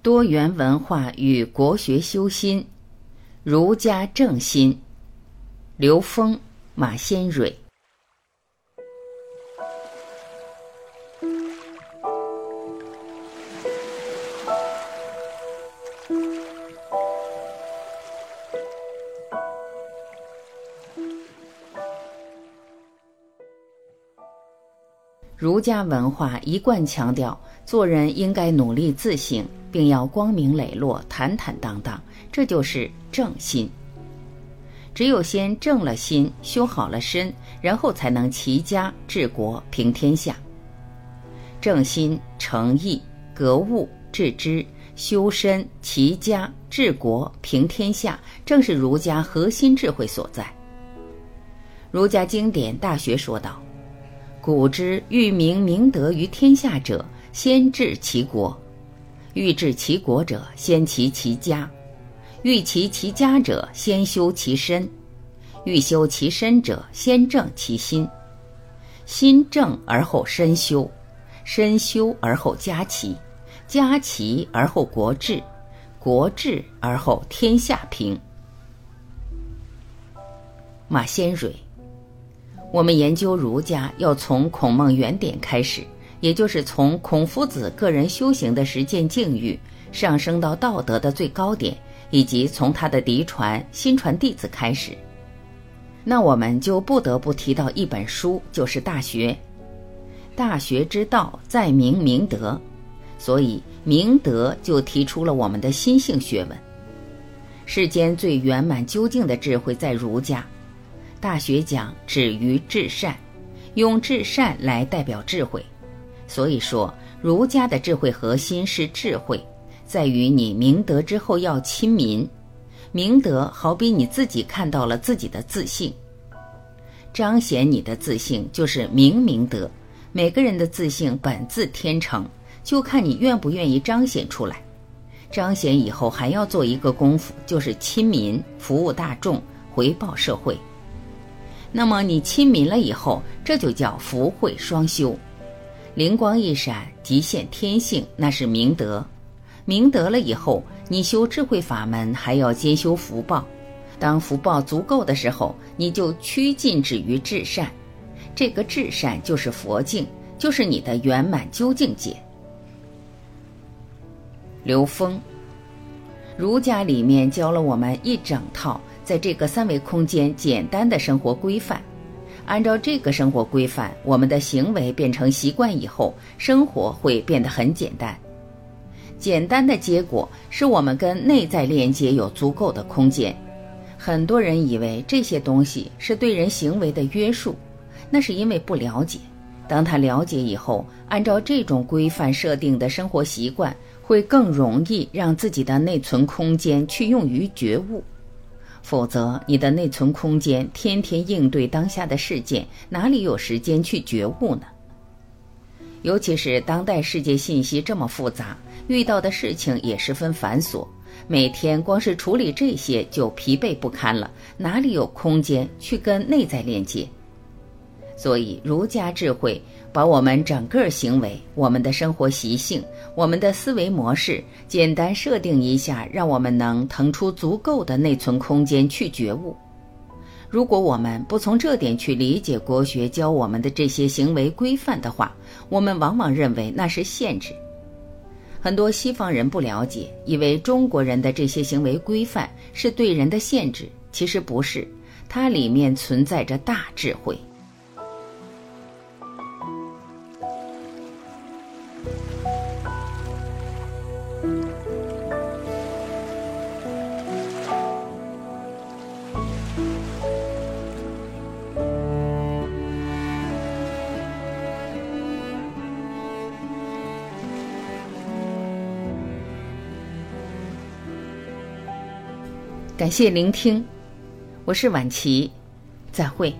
多元文化与国学修心，儒家正心。刘峰、马先蕊。儒家文化一贯强调，做人应该努力自省，并要光明磊落、坦坦荡荡，这就是正心。只有先正了心，修好了身，然后才能齐家治国平天下。正心、诚意、格物、致知、修身、齐家、治国平天下，正是儒家核心智慧所在。儒家经典《大学》说道。古之欲明明德于天下者，先治其国；欲治其国者，先齐其家；欲齐其家者，先修其身；欲修其身者，先正其心。心正而后身修，身修而后家齐，家齐而后国治，国治而后天下平。马先蕊。我们研究儒家，要从孔孟原点开始，也就是从孔夫子个人修行的实践境遇上升到道德的最高点，以及从他的嫡传、新传弟子开始。那我们就不得不提到一本书，就是《大学》。大学之道，在明明德，所以明德就提出了我们的心性学问。世间最圆满究竟的智慧，在儒家。大学讲止于至善，用至善来代表智慧，所以说儒家的智慧核心是智慧，在于你明德之后要亲民。明德好比你自己看到了自己的自信，彰显你的自信就是明明德。每个人的自信本自天成，就看你愿不愿意彰显出来。彰显以后还要做一个功夫，就是亲民，服务大众，回报社会。那么你亲民了以后，这就叫福慧双修，灵光一闪，极现天性，那是明德。明德了以后，你修智慧法门还要兼修福报。当福报足够的时候，你就趋近止于至善。这个至善就是佛境，就是你的圆满究竟界。刘峰，儒家里面教了我们一整套。在这个三维空间简单的生活规范，按照这个生活规范，我们的行为变成习惯以后，生活会变得很简单。简单的结果是我们跟内在连接有足够的空间。很多人以为这些东西是对人行为的约束，那是因为不了解。当他了解以后，按照这种规范设定的生活习惯，会更容易让自己的内存空间去用于觉悟。否则，你的内存空间天天应对当下的事件，哪里有时间去觉悟呢？尤其是当代世界信息这么复杂，遇到的事情也十分繁琐，每天光是处理这些就疲惫不堪了，哪里有空间去跟内在链接？所以，儒家智慧把我们整个行为、我们的生活习性、我们的思维模式简单设定一下，让我们能腾出足够的内存空间去觉悟。如果我们不从这点去理解国学教我们的这些行为规范的话，我们往往认为那是限制。很多西方人不了解，以为中国人的这些行为规范是对人的限制，其实不是，它里面存在着大智慧。感谢聆听，我是晚琪，再会。